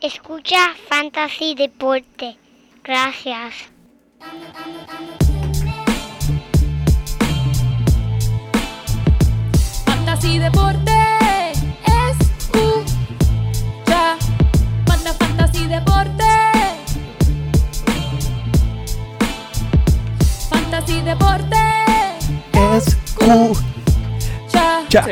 Escucha Fantasy Deporte. Gracias. Fantasy Deporte. Escucha. Manda Fantasy Deporte. Fantasy Deporte. Escucha. Cha.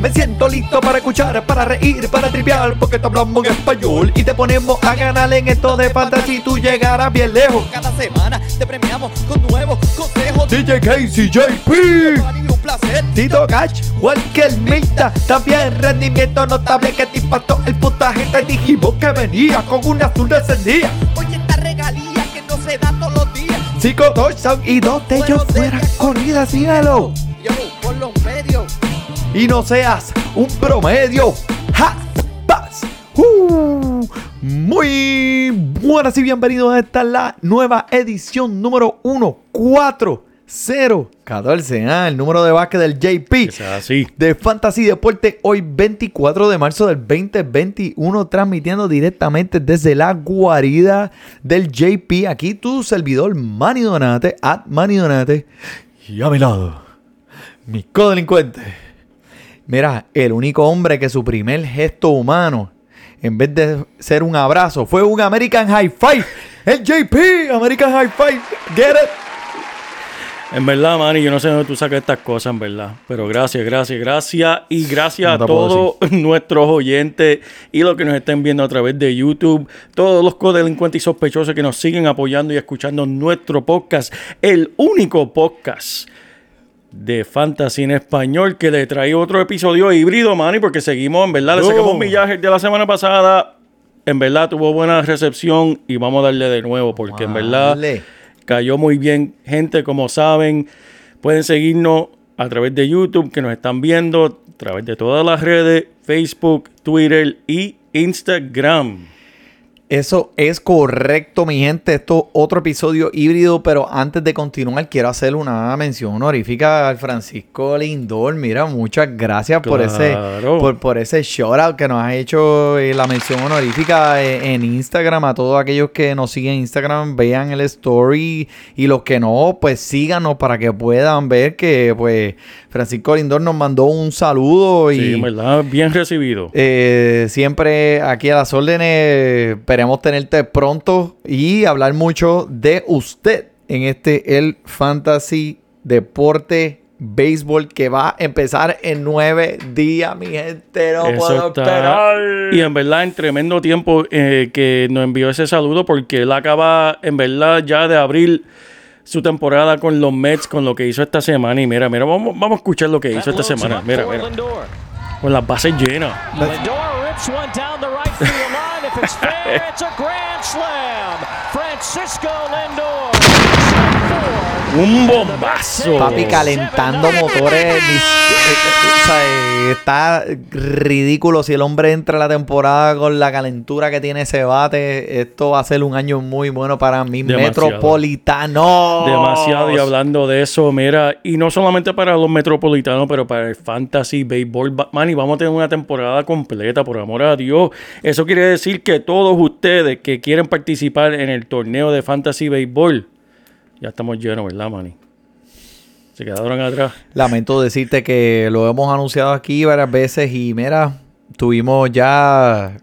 Me siento listo para escuchar, para reír, para triviar, porque te hablamos en español y te ponemos a ganar en esto de fantasy. Tú llegarás bien lejos. Cada semana te premiamos con nuevos consejos. DJ Casey, JP, un placer. Tito Gach, Walker Mita, también rendimiento notable que te impactó el puntaje. Te dijimos que venía con un azul descendía. Oye, esta regalía que no se da todos los días. Cinco touchdowns y dos de ellos fueran corridas, síguelo. Y no seas un promedio. ¡Ja! ¡Paz! ¡Uh! Muy buenas y bienvenidos a esta la nueva edición número 14014. Ah, el número de básquet del JP. así. De Fantasy Deporte, hoy 24 de marzo del 2021, transmitiendo directamente desde la guarida del JP. Aquí tu servidor Manny Donate, at Manny Donate. Y a mi lado, mi codelincuente. Mira, el único hombre que su primer gesto humano, en vez de ser un abrazo, fue un American High Five. El JP, American High Five. Get it. En verdad, Manny, yo no sé de dónde tú sacas estas cosas, en verdad. Pero gracias, gracias, gracias. Y gracias No a todos nuestros oyentes y los que nos estén viendo a través de YouTube. Todos los codelincuentes y sospechosos que nos siguen apoyando y escuchando nuestro podcast. El único podcast de fantasy en español que le trae otro episodio híbrido, Manny, porque seguimos, en verdad, le sacamos Oh. millaje de la semana pasada. En verdad tuvo buena recepción y vamos a darle de nuevo porque en verdad cayó muy bien. Gente, como saben, pueden seguirnos a través de YouTube, que nos están viendo, a través de todas las redes, Facebook, Twitter y Instagram. Eso es correcto, mi gente. Esto es otro episodio híbrido, pero antes de continuar, quiero hacer una mención honorífica al Francisco Lindor. Mira, muchas gracias por ese por ese shout out que nos ha hecho eh, la mención honorífica eh, en Instagram. A todos aquellos que nos siguen en Instagram, vean el story y los que no, pues síganos para que puedan ver que pues Francisco Lindor nos mandó un saludo y Sí, en verdad, bien recibido. eh, siempre aquí a las órdenes. Esperemos tenerte pronto y hablar mucho de usted en este el Fantasy Deporte Béisbol que va a empezar en nueve días, mi gente. No Eso puedo está- esperar. Y en verdad, en tremendo tiempo eh, que nos envió ese saludo, porque él acaba, en verdad, ya de abrir su temporada con los Mets, con lo que hizo esta semana. Y mira, mira, vamos, vamos a escuchar lo que hizo esta semana. Mira, mira. Con las bases llenas. If it's fair, it's a grand slam. Francisco Lindor. Un bombazo. Papi calentando motores. ni- o sea, está ridículo si el hombre entra a la temporada con la calentura que tiene ese bate. Esto va a ser un año muy bueno para mí. Demasiado. Metropolitano. Demasiado y hablando de eso, mira, y no solamente para los metropolitanos, pero para el fantasy baseball, ba- man, y vamos a tener una temporada completa, por amor a Dios. Eso quiere decir que todos ustedes que quieren participar en el torneo de fantasy baseball, ya estamos llenos, ¿verdad, Manny? Se quedaron atrás. Lamento decirte que lo hemos anunciado aquí varias veces y mira, tuvimos ya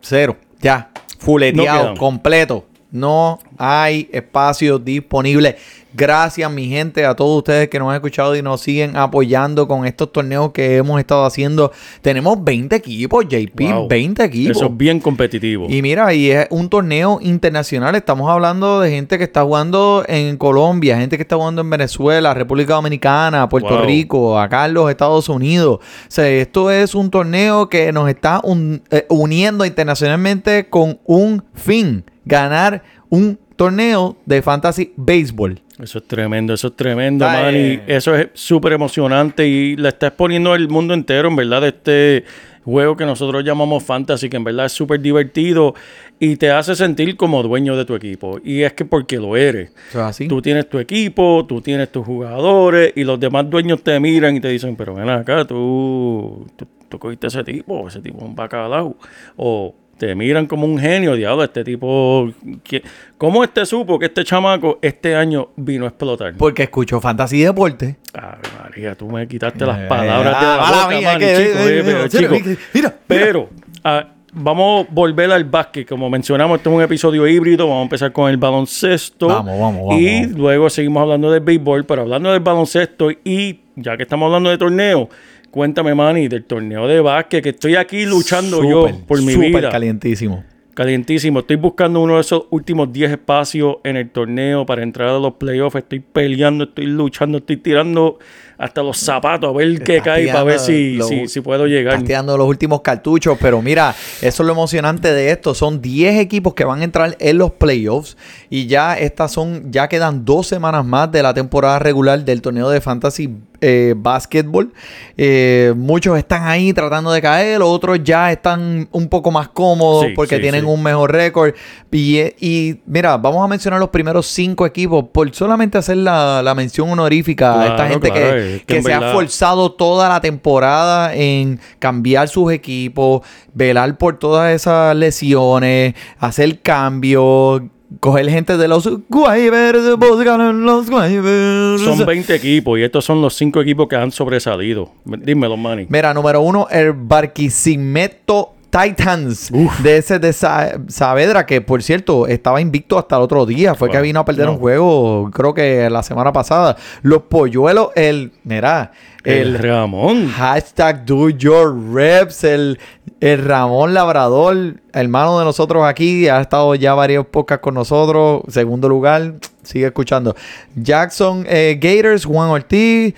cero, ya, No fuleteado, quedamos. completo. No hay espacio disponible. Gracias, mi gente, a todos ustedes que nos han escuchado y nos siguen apoyando con estos torneos que hemos estado haciendo. Tenemos 20 equipos, JP, Wow. 20 equipos. Eso es bien competitivo. Y mira, y es un torneo internacional. Estamos hablando de gente que está jugando en Colombia, gente que está jugando en Venezuela, República Dominicana, Puerto Wow. Rico, acá en los Estados Unidos. O sea, esto es un torneo que nos está un- eh, uniendo internacionalmente con un fin: ganar un torneo de fantasy baseball. Eso es tremendo, eso es tremendo, man. Y eso es súper emocionante y le está exponiendo al mundo entero, en verdad, de este juego que nosotros llamamos fantasy, que en verdad es súper divertido y te hace sentir como dueño de tu equipo. Y es que porque lo eres. Así. Tú tienes tu equipo, tú tienes tus jugadores y los demás dueños te miran y te dicen, pero ven acá, tú, tú, tú cogiste a ese tipo, ese tipo es un bacalao. O te miran como un genio, diablo, este tipo... ¿qué- ¿Cómo este supo que este chamaco este año vino a explotar? Porque escucho Fantasy Deporte. Ave María, tú me quitaste las Eh, palabras de la boca, mía, man, que- chico, eh, eh, pero, chico, mira, mira. pero ah, vamos a volver al básquet. Como mencionamos, este es un episodio híbrido. Vamos a empezar con el baloncesto. Vamos, vamos, vamos, Y luego seguimos hablando del béisbol. Pero hablando del baloncesto y ya que estamos hablando de torneo, cuéntame, Manny, del torneo de básquet que estoy aquí luchando yo por mi súper vida. calientísimo. Calientísimo. Estoy buscando uno de esos últimos 10 espacios en el torneo para entrar a los playoffs. Estoy peleando, estoy luchando, estoy tirando hasta los zapatos a ver qué cae para ver si, si puedo llegar. Estás tirando los últimos cartuchos, pero mira, eso es lo emocionante de esto. Son 10 equipos que van a entrar en los playoffs y ya estas son, ya quedan dos semanas más de la temporada regular del torneo de fantasy eh, basketball. Eh, muchos están ahí tratando de caer, otros ya están un poco más cómodos Sí, porque sí, tienen sí. un mejor récord. Y, eh, y mira, vamos a mencionar los primeros cinco equipos por solamente hacer la, la mención honorífica a esta gente claro, que, es que que se ha forzado toda la temporada en cambiar sus equipos, velar por todas esas lesiones, hacer cambios, coger gente de los en los waivers. Son 20 equipos y estos son los 5 equipos que han sobresalido. Dímelo, Manny. Mira, número uno, el Barquisimeto Titans de ese de Sa- Saavedra, que por cierto estaba invicto hasta el otro día. Fue que vino a perder No. un juego, creo que la semana pasada. Los polluelos, el, mira, El, el, Ramón. Hashtag do your reps, el, el Ramón Labrador, hermano de nosotros aquí, ha estado ya varios podcasts con nosotros. Segundo lugar, sigue escuchando. Jackson eh, Gators, Juan Ortiz,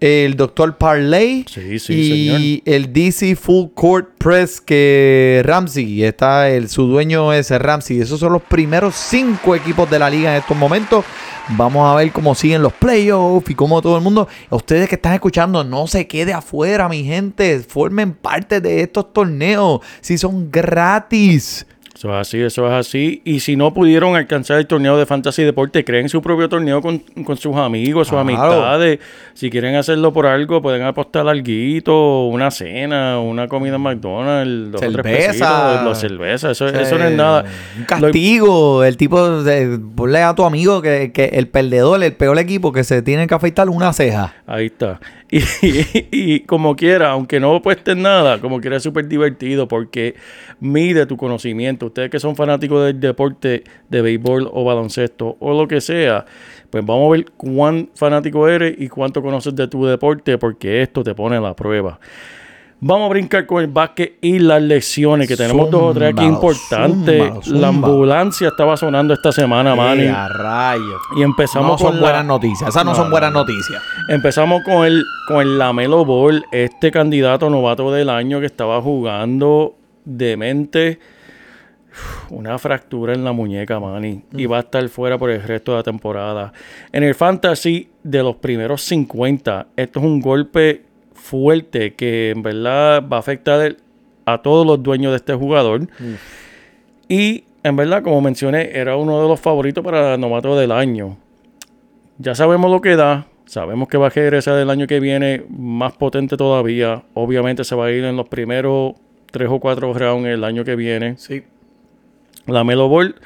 el Doctor Parley Sí, sí, y el DC Full Court Press que Ramsey, está el, su dueño es Ramsey. Esos son los primeros cinco equipos de la liga en estos momentos. Vamos a ver cómo siguen los playoffs y cómo todo el mundo. Ustedes que están escuchando, no se quede afuera, mi gente. Formen parte de estos torneos. Si son gratis. Eso es así, eso es así. Y si no pudieron alcanzar el torneo de Fantasy Deporte, creen su propio torneo con, con sus amigos, sus Claro. amistades. Si quieren hacerlo por algo, pueden apostar algo, una cena, una comida en McDonald's, dos tres Cerveza. pesitos, la cerveza. Eso, eso no es nada. Un castigo. El tipo, de, ponle a tu amigo que, que el perdedor, el peor equipo, que se tiene que afeitar una ceja. Ahí está. Y, como quiera, aunque no apuestes nada, como quiera es súper divertido porque mide tu conocimiento. Ustedes que son fanáticos del deporte de béisbol o baloncesto o lo que sea, pues vamos a ver cuán fanático eres y cuánto conoces de tu deporte porque esto te pone a la prueba. Vamos a brincar con el básquet y las lecciones, que tenemos dos o tres aquí importantes. La ambulancia estaba sonando esta semana, Manny. A rayos. Y empezamos No son con la- buenas noticias. Esas no, No, son buenas no. noticias. Empezamos con el, con el Lamelo Ball, este candidato novato del año que estaba jugando demente. Una fractura en la muñeca, Manny. Y va a estar fuera por el resto de la temporada. En el fantasy de los primeros 50, esto es un golpe fuerte que en verdad va a afectar el- a todos los dueños de este jugador. Y en verdad, como mencioné, era uno de los favoritos para novato del año. Ya sabemos lo que da. Sabemos que va a regresar el año que viene más potente todavía. Obviamente se va a ir en los primeros tres o cuatro rounds el año que viene. Sí. La Melo Ball,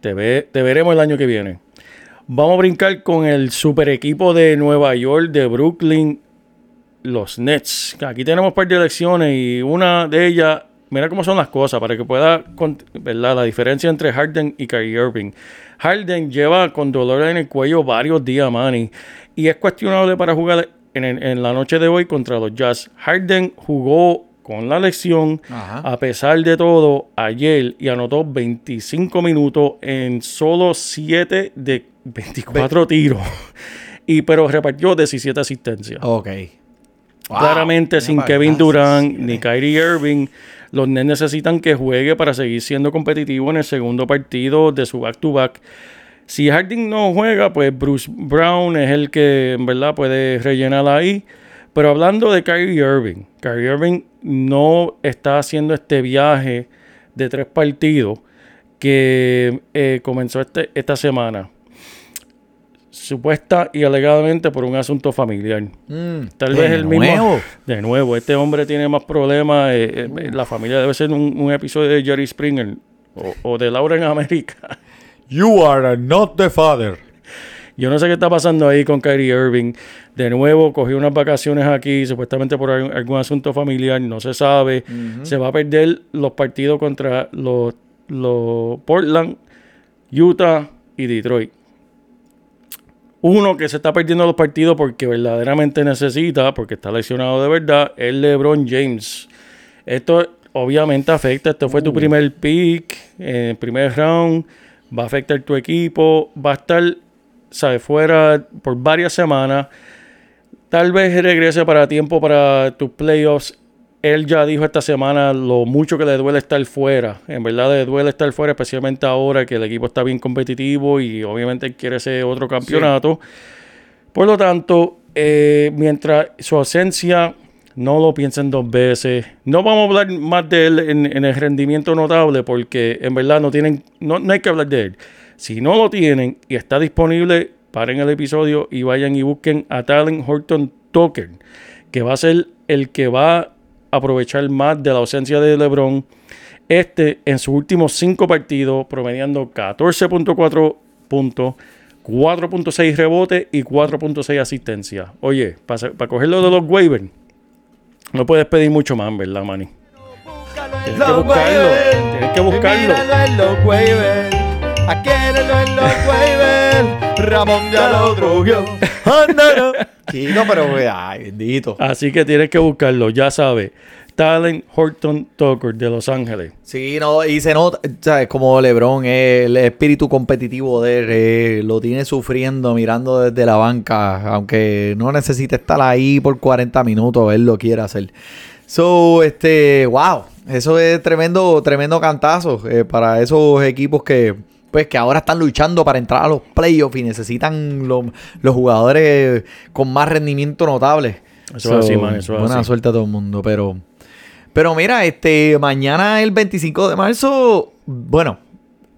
te, ve- te veremos el año que viene. Vamos a brincar con el super equipo de Nueva York, de Brooklyn, los Nets. Aquí tenemos un par de elecciones y una de ellas, mira cómo son las cosas, para que pueda, ¿verdad? La diferencia entre Harden y Kyrie Irving. Harden lleva con dolor en el cuello varios días, Manny, y es cuestionable para jugar en, la noche de hoy contra los Jazz. Harden jugó con la lección, Ajá. a pesar de todo, ayer y anotó 25 minutos en solo 7 de 24 tiros. Y pero repartió 17 asistencias. Ok. Wow. Claramente sin Kevin Durant ni. Kyrie Irving, los Nets necesitan que juegue para seguir siendo competitivo en el segundo partido de su back-to-back. Si Harden no juega, pues Bruce Brown es el que en verdad puede rellenar ahí. Pero hablando de Kyrie Irving, Kyrie Irving no está haciendo este viaje de tres partidos que eh, comenzó este- esta semana. Supuesta y alegadamente por un asunto familiar. Mm, Tal vez el mismo. De nuevo, este hombre tiene más problemas. eh, eh, la familia debe ser un, un episodio de Jerry Springer o, o de Laura en América. You are not the father. Yo no sé qué está pasando ahí con Kyrie Irving. De nuevo, cogió unas vacaciones aquí, supuestamente por algún, asunto familiar, no se sabe. Se va a perder los partidos contra los, los Portland, Utah y Detroit. Uno que se está perdiendo los partidos porque verdaderamente necesita, porque está lesionado de verdad, es LeBron James. Esto obviamente afecta. Este fue tu primer pick, en el primer round. Va a afectar tu equipo. Va a estar, ¿sabes? Fuera por varias semanas. Tal vez regrese para tiempo para tus playoffs. Él ya dijo esta semana lo mucho que le duele estar fuera. En verdad le duele estar fuera, especialmente ahora que el equipo está bien competitivo y obviamente él quiere ese otro campeonato. Por lo tanto, eh, mientras su ausencia, no lo piensen dos veces. No vamos a hablar más de él en, en el rendimiento notable porque en verdad no tienen, no, no hay que hablar de él. Si no lo tienen y está disponible, paren el episodio y vayan y busquen a Talent Horton Tucker, que va a ser el que va aprovechar más de la ausencia de LeBron. Este en sus últimos cinco partidos, promediando 14.4 puntos, 4.6 rebotes y 4.6 asistencias. Oye, para cogerlo de los waivers, no puedes pedir mucho más, ¿verdad, Manny? Tienes que buscarlo. Tienes que buscarlo. en los waivers. Ramón ya lo trugió. Chico, pero ay, bendito. Así que tienes que buscarlo, ya sabes. Talent Horton Tucker de Los Ángeles. Sí, no, y se nota, ¿sabes? Como LeBron, eh, el espíritu competitivo de él, eh, lo tiene sufriendo, mirando desde la banca, aunque no necesite estar ahí por 40 minutos, él lo quiere hacer. So, este, wow, eso es tremendo, tremendo cantazo eh, para esos equipos que, pues, que ahora están luchando para entrar a los playoffs y necesitan los, los jugadores con más rendimiento notable. Eso es así, man, eso es Buena así. suerte a todo el mundo, pero... Pero mira, este, mañana el 25 de marzo, bueno,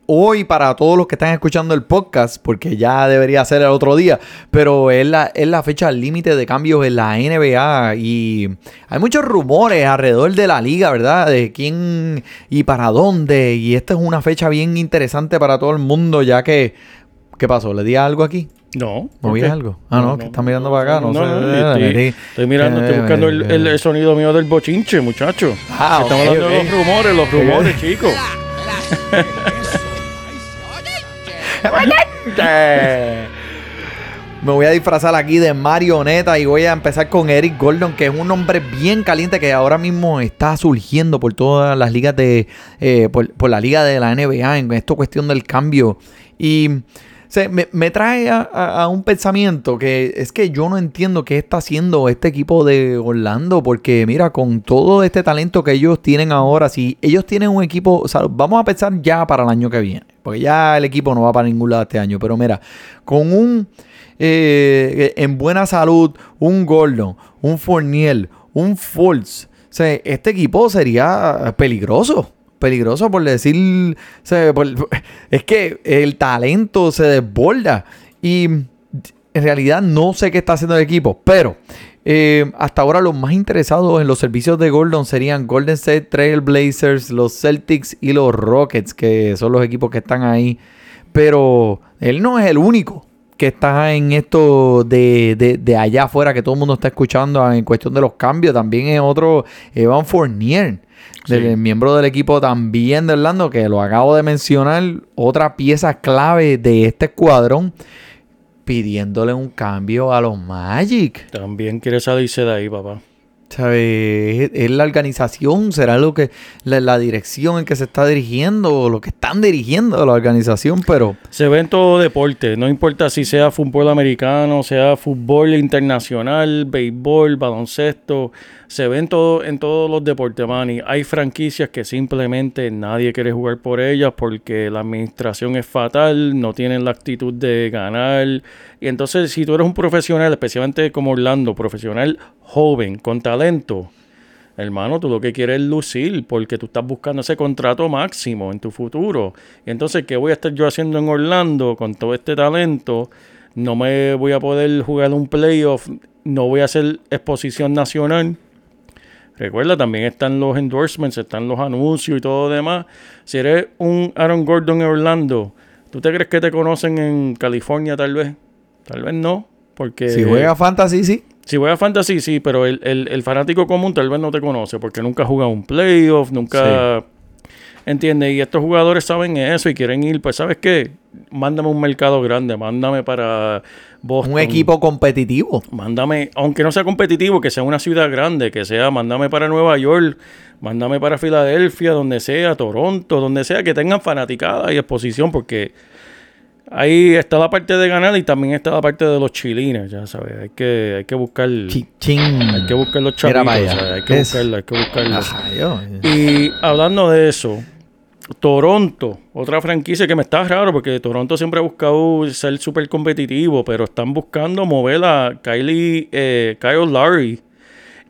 hoy para todos los que están escuchando el podcast, porque ya debería ser el otro día, pero es la, es la fecha límite de cambios en la NBA y hay muchos rumores alrededor de la liga, ¿verdad? De quién y para dónde. Y esta es una fecha bien interesante para todo el mundo, ya que... ¿Qué pasó? ¿Le di algo aquí? No. ¿Me ¿por vi qué? algo? Ah, no, que están mirando para acá, no, No, sé. no, Eh, estoy, estoy mirando, estoy eh, buscando el, eh, el- el sonido mío del bochinche, muchacho. Ah, Estamos hablando de los rumores, los rumores, chicos. Me voy a disfrazar aquí de marioneta y voy a empezar con Eric Gordon, que es un hombre bien caliente que ahora mismo está surgiendo por todas las ligas de. eh, por, por la liga de la NBA en esta cuestión del cambio. Y se, me, trae a, un pensamiento que es que yo no entiendo qué está haciendo este equipo de Orlando, porque mira, con todo este talento que ellos tienen ahora, si ellos tienen un equipo, sea, vamos a pensar ya para el año que viene, porque ya el equipo no va para ningún lado este año, pero mira, con un eh, en buena salud, un Gordon, un Fournier, un Fultz, sea, este equipo sería peligroso. Peligroso por decir. es que el talento se desborda. Y en realidad no sé qué está haciendo el equipo. Pero eh, hasta ahora los más interesados en los servicios de Gordon serían Golden State Trail Blazers, los Celtics y los Rockets, que son los equipos que están ahí. Pero él no es el único que está en esto de, de- de allá afuera que todo el mundo está escuchando en cuestión de los cambios. También es otro Evan Fournier, del miembro del equipo también de Orlando, que lo acabo de mencionar, otra pieza clave de este escuadrón, pidiéndole un cambio a los Magic. También quiere salirse de ahí, papá. ¿Sabe? ¿Es, es la organización? ¿Será lo que la, la dirección en que se está dirigiendo? O lo que están dirigiendo la organización, pero Se ve en todo deporte, no importa si sea fútbol americano, sea fútbol internacional, béisbol, baloncesto, se ve en, todo, en todos los deportes, man. Y hay franquicias que simplemente nadie quiere jugar por ellas porque la administración es fatal, no tienen la actitud de ganar. Y entonces, si tú eres un profesional, especialmente como Orlando, profesional joven, con talento, Hermano, tú lo que quieres es lucir porque tú estás buscando ese contrato máximo en tu futuro. Entonces, ¿qué voy a estar yo haciendo en Orlando con todo este talento? no me voy a poder jugar un playoff, no voy a hacer exposición nacional. Recuerda, también están los endorsements, están los anuncios y todo lo demás. Si eres un Aaron Gordon en Orlando, ¿tú te crees que te conocen en California tal vez? Tal vez no, porque... Si juega fantasy, sí. Si juega fantasy, sí, pero el, el- el fanático común tal vez no te conoce porque nunca ha jugado un playoff, nunca... ¿Entiendes? Y estos jugadores saben eso y quieren ir, pues ¿sabes qué? Mándame un mercado grande, mándame para Boston. Un equipo competitivo. Mándame, aunque no sea competitivo, que sea una ciudad grande, que sea, mándame para Nueva York, mándame para Filadelfia, donde sea, Toronto, donde sea, que tengan fanaticada y exposición, porque ahí está la parte de ganar y también está la parte de los chilines, ya sabes, hay que, hay que buscar, Chi- Chin. hay que buscar los Mira chavitos, hay que Es- buscarlo, hay que. Ajá, yo- Y hablando de eso, Toronto, otra franquicia que me está raro porque Toronto siempre ha buscado ser súper competitivo, pero están buscando mover a Kylie, eh, Kyle Lowry.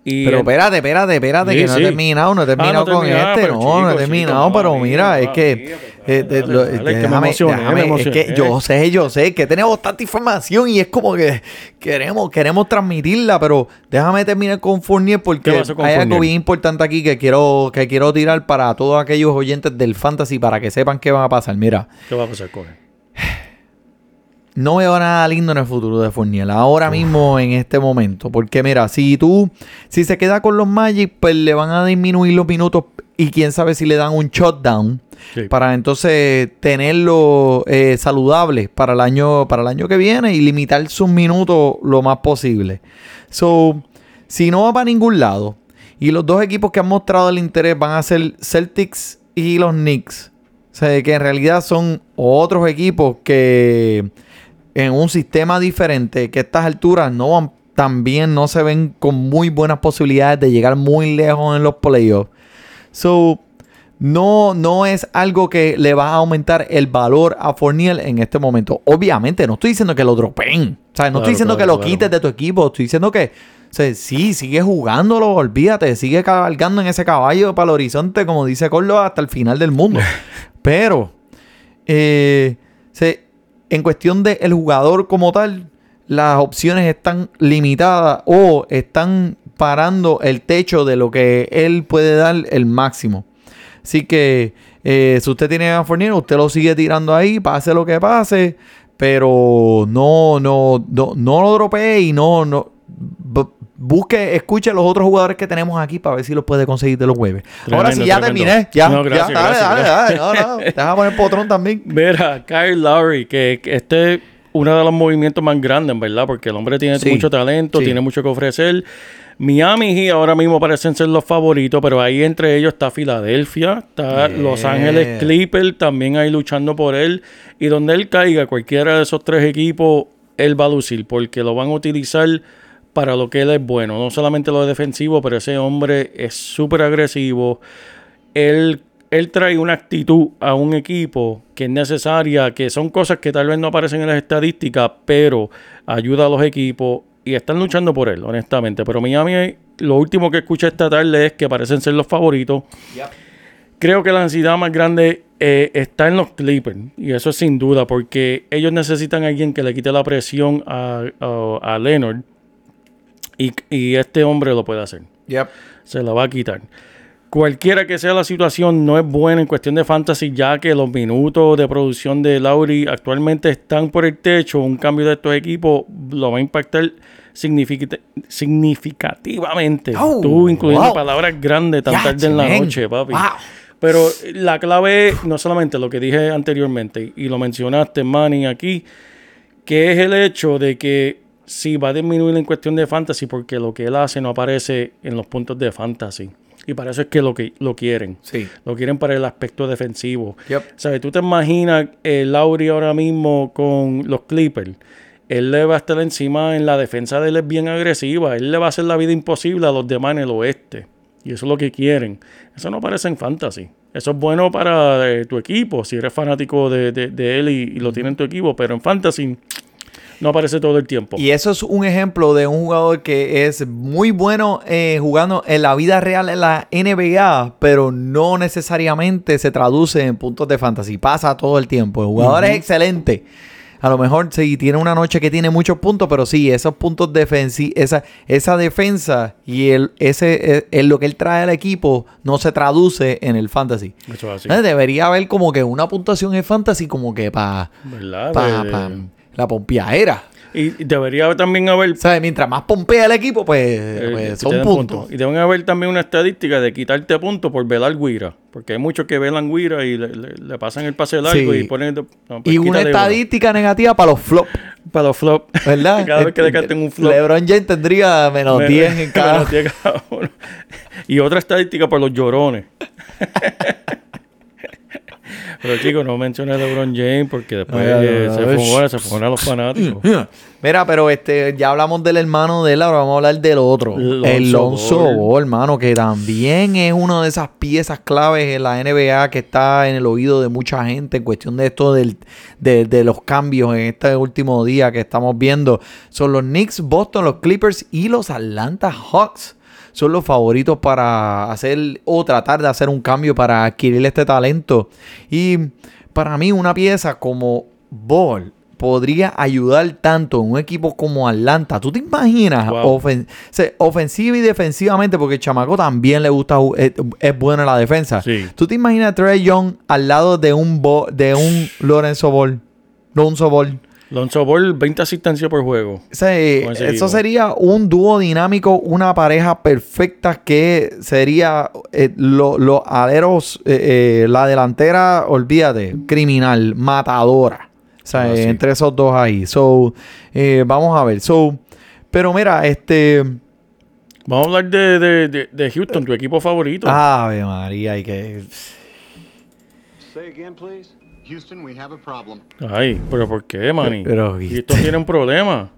Y Pero en- espérate, espérate, espérate, Sí, que no he sí. terminado, no he Ah, no terminado con este, no, chico, no he chico, terminado, pero mira, es que, eh, déjame- es que yo sé, yo sé que tenemos tanta información y es como que queremos, queremos transmitirla, pero déjame terminar con Fournier porque ¿Qué pasó con hay algo bien importante aquí que quiero, que quiero tirar para todos aquellos oyentes del fantasy para que sepan qué va a pasar. Mira, ¿Qué va a pasar con él? No veo nada lindo en el futuro de Fournier. Ahora mismo, en este momento. Porque mira, si tú, si se queda con los Magic, pues le van a disminuir los minutos y quién sabe si le dan un shutdown. Sí. Para entonces tenerlo eh, saludable para el año para el año que viene y limitar sus minutos lo más posible. So, si no va para ningún lado y los dos equipos que han mostrado el interés van a ser Celtics y los Knicks, o sea, que en realidad son otros equipos que en un sistema diferente, que a estas alturas no van también no se ven con muy buenas posibilidades de llegar muy lejos en los playoffs. So, no, no es algo que le va a aumentar el valor a Fournier en este momento. Obviamente, no estoy diciendo que lo dropeen. O sea, no Claro, estoy diciendo claro, que lo claro. quites de tu equipo. Estoy diciendo que, o sea, sí, sigue jugándolo, olvídate. Sigue cabalgando en ese caballo para el horizonte, como dice Córdoba, hasta el final del mundo. Pero, eh, en cuestión del jugador como tal, las opciones están limitadas o están parando el techo de lo que él puede dar el máximo. Así que eh, si usted tiene a Fournier, usted lo sigue tirando ahí, pase lo que pase, pero no, no, no, no lo dropee y no, no busque, escuche a los otros jugadores que tenemos aquí para ver si los puede conseguir de los jueves. Ahora sí, ya tremendo. terminé. Ya, No, gracias, ya, dale, gracias, dale, gracias. dale, no, no, te vas a poner potrón también. Mira, Kyle Lowry, que, que este es uno de los movimientos más grandes, ¿verdad? Porque el hombre tiene Sí, mucho talento, sí. tiene mucho que ofrecer. Miami Heat ahora mismo parecen ser los favoritos, pero ahí entre ellos está Filadelfia, está Yeah. Los Ángeles Clippers, también ahí luchando por él. Y donde él caiga, cualquiera de esos tres equipos, él va a lucir, porque lo van a utilizar para lo que él es bueno. No solamente lo defensivo, pero ese hombre es súper agresivo. Él, él trae una actitud a un equipo que es necesaria, que son cosas que tal vez no aparecen en las estadísticas, pero ayuda a los equipos y están luchando por él, honestamente. Pero Miami, lo último que escuché esta tarde es que parecen ser los favoritos. Creo que la ansiedad más grande eh, está en los Clippers. Y eso es sin duda, porque ellos necesitan a alguien que le quite la presión a, a- a Leonard. Y, y este hombre lo puede hacer. Se la va a quitar. Cualquiera que sea la situación, no es buena en cuestión de fantasy, ya que los minutos de producción de Lauri actualmente están por el techo. Un cambio de estos equipos lo va a impactar significati- significativamente. Oh, Tú incluyendo wow. palabras grandes tan tarde en la noche, papi. Wow. Pero la clave es no solamente lo que dije anteriormente, y lo mencionaste, Manny, aquí, que es el hecho de que sí va a disminuir en cuestión de fantasy porque lo que él hace no aparece en los puntos de fantasy. Y para eso es que lo, que, lo quieren. Sí. Lo quieren para el aspecto defensivo. Yep. ¿Sabes? Tú te imaginas el Lauri ahora mismo con los Clippers. Él le va a estar encima en la defensa de él es bien agresiva. Él le va a hacer la vida imposible a los demás en el oeste. Y eso es lo que quieren. Eso no aparece en fantasy. Eso es bueno para eh, tu equipo, si eres fanático de, de- de él y, y lo tiene en tu equipo. Pero en fantasy no aparece todo el tiempo. Y eso es un ejemplo de un jugador que es muy bueno eh, jugando en la vida real en la NBA, pero no necesariamente se traduce en puntos de fantasy. Pasa todo el tiempo. El jugador es excelente A lo mejor sí tiene una noche que tiene muchos puntos, pero sí, esos puntos defensivos, esa, esa defensa y el, ese, eh, el- lo que él trae al equipo no se traduce en el fantasy. Eso es así. Debería haber como que una puntuación en fantasy como que para pa, pa- la pompeadera. Y debería también haber O sea, mientras más pompea el equipo, pues, eh, pues son puntos. Y deben haber también una estadística de quitarte puntos por velar guira. Porque hay muchos que velan guira y le, le- le pasan el pase largo Sí. y ponen... no, pues Y una uno. estadística negativa para los flops. Para los flop. ¿Verdad? cada vez que le canten un flop. LeBron James tendría menos Me- 10 en cada. menos 10 cada uno. Y otra estadística por los llorones. Pero chicos, no mencioné a LeBron James porque después Ay, ay, eh, ay, se fueron, se a los fanáticos. Mira, pero este, ya hablamos del hermano de él, ahora vamos a hablar del otro. Lonzo el Lonzo Ball. Ball, hermano, que también es una de esas piezas claves en la NBA que está en el oído de mucha gente en cuestión de esto del, de, de los cambios en este último día que estamos viendo. Son los Knicks, Boston, los Clippers y los Atlanta Hawks. Son los favoritos para hacer o tratar de hacer un cambio para adquirir este talento. Y para mí, una pieza como Ball podría ayudar tanto en un equipo como Atlanta. ¿Tú te imaginas? Wow. Ofen- ofensiva y defensivamente, porque el chamaco también le gusta, es, es bueno en la defensa. Sí. ¿Tú te imaginas a Trey Young al lado de un, Bo- de un Lorenzo Ball? Lonzo Ball. Lonzo Ball, 20 asistencias por juego. Sea, eh, eso equipo. sería un dúo dinámico, una pareja perfecta que sería eh, lo- los aleros, eh, eh, la delantera, olvídate, criminal, matadora. O sea, Ah, eh, sí. entre esos dos ahí. So, eh, vamos a ver. So, pero mira, este. Vamos a hablar de, de, de, de Houston, tu equipo favorito. Ave María, hay que. Say again, please. Houston, we have a problem. Ay, pero ¿por qué, Manny? Pero- Houston tiene un problema.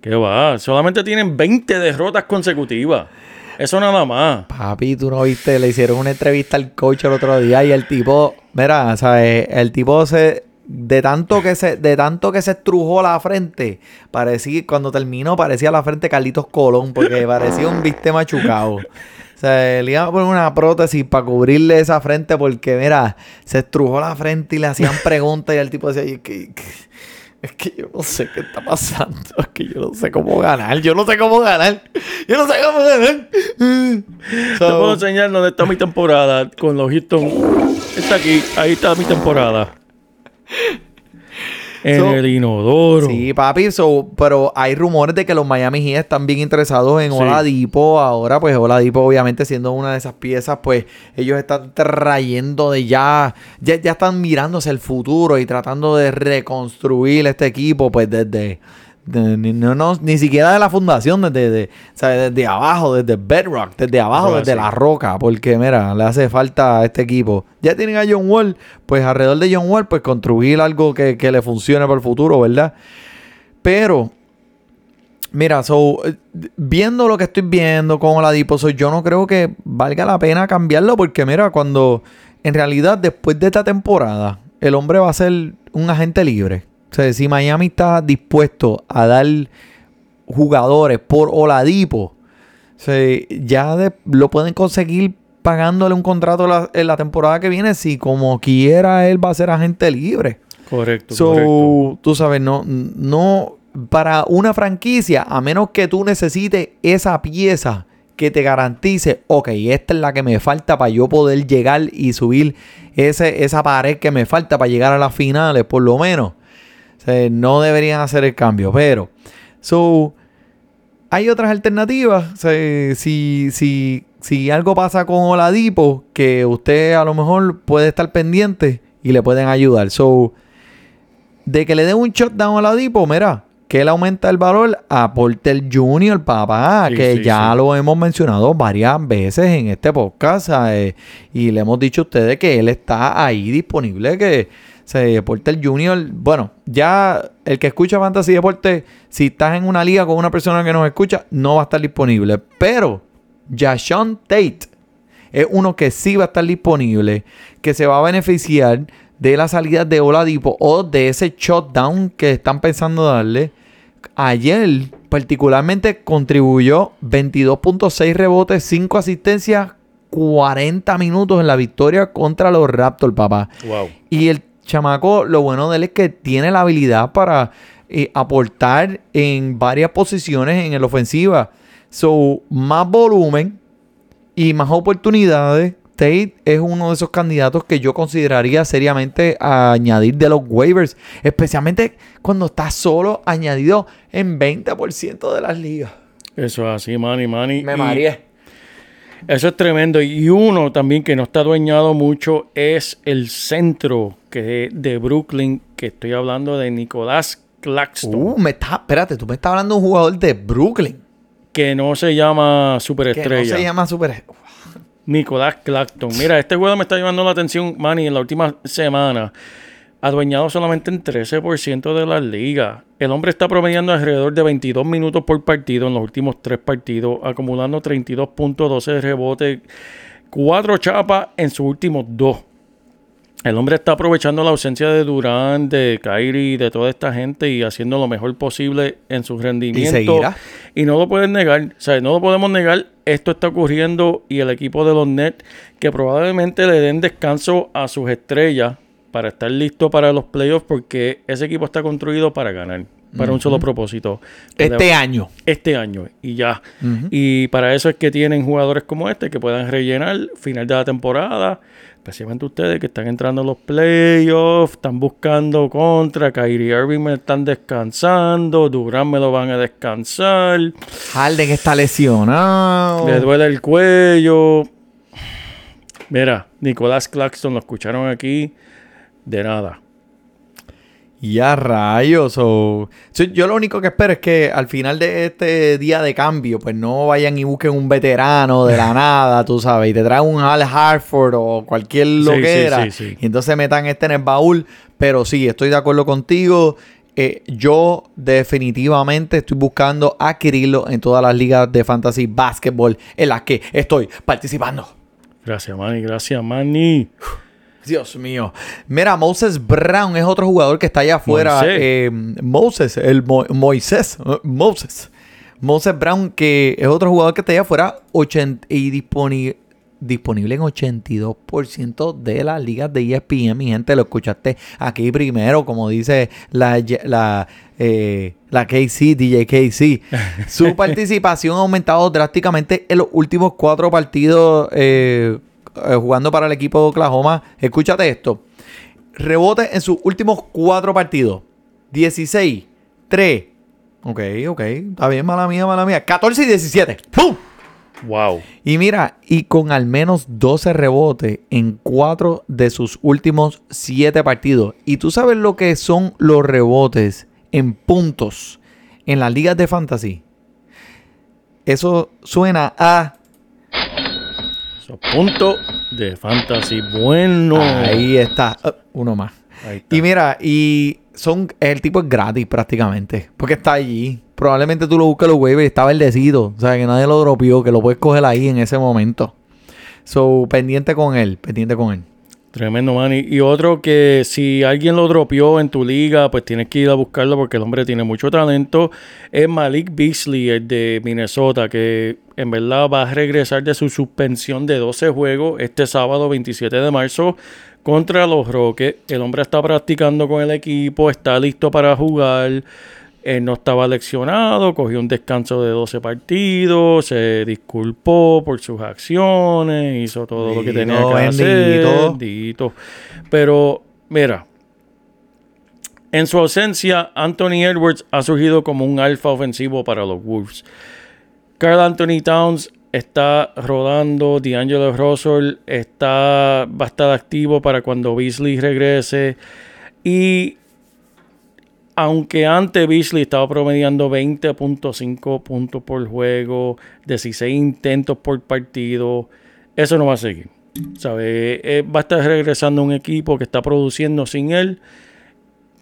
¿Qué va? Solamente tienen 20 derrotas consecutivas. Eso nada más. Papi, tú no viste, le hicieron una entrevista al coach el otro día y el tipo, mira, ¿sabes? El tipo se de tanto que se de tanto que se estrujó la frente, parecía cuando terminó parecía la frente Carlitos Colón porque parecía un biste machucado. Sea, le iban a poner una prótesis para cubrirle esa frente porque, mira, se estrujó la frente y le hacían preguntas y el tipo decía, "Ay, que, es que yo no sé qué está pasando, es que yo no sé cómo ganar, yo no sé cómo ganar, yo no sé cómo ganar. Te So- puedo enseñar dónde está mi temporada con los Houston. Está aquí, ahí está mi temporada. En So- el inodoro. Sí, papi, so, pero hay rumores de que los Miami Heat están bien interesados en Sí. Oladipo. Ahora, pues Oladipo, obviamente, siendo una de esas piezas, pues ellos están trayendo de ya, ya, ya están mirándose el futuro y tratando de reconstruir este equipo, pues desde, de- ni, no, no, ni siquiera de la fundación, desde, de- o sea, desde abajo, desde Bedrock, desde abajo, es desde así. la roca, porque mira, le hace falta a este equipo. Ya tienen a John Wall, pues alrededor de John Wall, pues construir algo que, que le funcione para el futuro, ¿verdad? Pero, mira, so, viendo lo que estoy viendo con Oladipo, so, yo no creo que valga la pena cambiarlo porque, mira, cuando en realidad después de esta temporada, el hombre va a ser un agente libre. O sea, si Miami está dispuesto a dar jugadores por Oladipo, o sea, ya de- lo pueden conseguir pagándole un contrato la- en la temporada que viene si como quiera él va a ser agente libre. Correcto, So, correcto. tú sabes, no, no, para una franquicia, a menos que tú necesites esa pieza que te garantice, ok, esta es la que me falta para yo poder llegar y subir ese, esa pared que me falta para llegar a las finales, por lo menos. O sea, no deberían hacer el cambio, pero, so, hay otras alternativas. O sea, si, si, si algo pasa con Oladipo, que usted a lo mejor puede estar pendiente y le pueden ayudar. So, de que le den un shutdown a Oladipo, mira, que él aumenta el valor a Porter Jr., papá, Sí, que sí, ya sí. lo hemos mencionado varias veces en este podcast. ¿sabes? Y le hemos dicho a ustedes que él está ahí disponible, que se Porter Jr., bueno, ya el que escucha Fantasy Deporte, si estás en una liga con una persona que nos escucha, no va a estar disponible. Pero Jashawn Tate es uno que sí va a estar disponible, que se va a beneficiar de la salida de Oladipo o de ese shutdown que están pensando darle. Ayer particularmente contribuyó 22.6 rebotes, 5 asistencias, 40 minutos en la victoria contra los Raptors, papá. Wow. Y el chamaco, lo bueno de él es que tiene la habilidad para eh, aportar en varias posiciones en el ofensiva. So, más volumen y más oportunidades. Tate es uno de esos candidatos que yo consideraría seriamente a añadir de los waivers, especialmente cuando está solo añadido en 20% de las ligas. Eso es así, Manny, Manny. Me mareé. Eso es tremendo. Y uno también que no está dueñado mucho es el centro que de Brooklyn, que estoy hablando de Nicolás Claxton, Uh, me está, espérate, tú me estás hablando de un jugador de Brooklyn. que no se llama Que no superestrella. se llama Super. Nicolás Claxton. Mira, este juego me está llamando la atención, Manny, en la última semana. Adueñado solamente en 13% de las ligas. El hombre está promediando alrededor de 22 minutos por partido en los últimos tres partidos, acumulando 32 puntos, 12 de rebote, 4 chapas en sus últimos dos. El hombre está aprovechando la ausencia de Durán, de Kyrie, de toda esta gente y haciendo lo mejor posible en su rendimiento. seguirá. Y no lo pueden negar, o sea, no lo podemos negar. Esto está ocurriendo y el equipo de los Nets, que probablemente le den descanso a sus estrellas para estar listo para los playoffs, porque ese equipo está construido para ganar, para un solo propósito. Este año. Este año y ya. Y para eso es que tienen jugadores como este que puedan rellenar final de la temporada. Especialmente ustedes que están entrando a los playoffs, están buscando contra. Kyrie Irving me están descansando. Durán me lo van a descansar. Harden está lesionado. Le duele el cuello. Mira, Nicolás Claxton lo escucharon aquí. De nada. Y a rayos. o- yo lo único que espero es que al final de este día de cambio, pues no vayan y busquen un veterano de la nada, tú sabes, y te traen un Al Hartford o cualquier sí, loquera. sí, sí. Y entonces metan este en el baúl. Pero sí, estoy de acuerdo contigo. Eh, yo definitivamente estoy buscando adquirirlo en todas las ligas de fantasy basketball en las que estoy participando. Gracias, Manny. Gracias, Manny. Dios mío. Mira, Moses Brown es otro jugador que está allá afuera. Moisés. Eh, Moses, el Mo- Moisés. Moses. Moses Brown, que es otro jugador que está allá afuera 80 y disponi- disponible en 82% de las ligas de ESPN. Mi gente, lo escuchaste aquí primero, como dice la, la, eh, la KC, DJ KC. Su participación ha aumentado drásticamente en los últimos cuatro partidos eh, eh, jugando para el equipo de Oklahoma. Escúchate esto. Rebote en sus últimos cuatro partidos. 16, 3. Ok, ok. Está bien, mala mía, mala mía. 14 y 17. ¡Pum! Wow. Y mira, y con al menos 12 rebotes en 4 de sus últimos 7 partidos. Y tú sabes lo que son los rebotes en puntos en las ligas de fantasy. Eso suena a... Esos puntos de fantasy. Bueno. Ahí está. Uh, uno más. Ahí está. Y mira, y son el tipo es gratis prácticamente, porque está allí. Probablemente tú lo busques los waivers y está verdecido, o sea, que nadie lo dropió, que lo puedes coger ahí en ese momento. So, pendiente con él, pendiente con él. Tremendo, Manny. Y otro que si alguien lo dropeó en tu liga, pues tienes que ir a buscarlo porque el hombre tiene mucho talento. Es Malik Beasley, el de Minnesota, que en verdad va a regresar de su suspensión de 12 juegos este sábado 27 de marzo contra los Rockets. El hombre está practicando con el equipo, está listo para jugar. Él no estaba leccionado, cogió un descanso de 12 partidos, se disculpó por sus acciones, hizo todo lo que tenía que hacer. Pero, mira, en su ausencia, Anthony Edwards ha surgido como un alfa ofensivo para los Wolves. Carl Anthony Towns está rodando, D'Angelo Russell está, va a estar activo para cuando Beasley regrese. Y aunque antes Beasley estaba promediando 20.5 puntos por juego, 16 intentos por partido, eso no va a seguir. ¿Sabe? Eh, va a estar regresando un equipo que está produciendo sin él.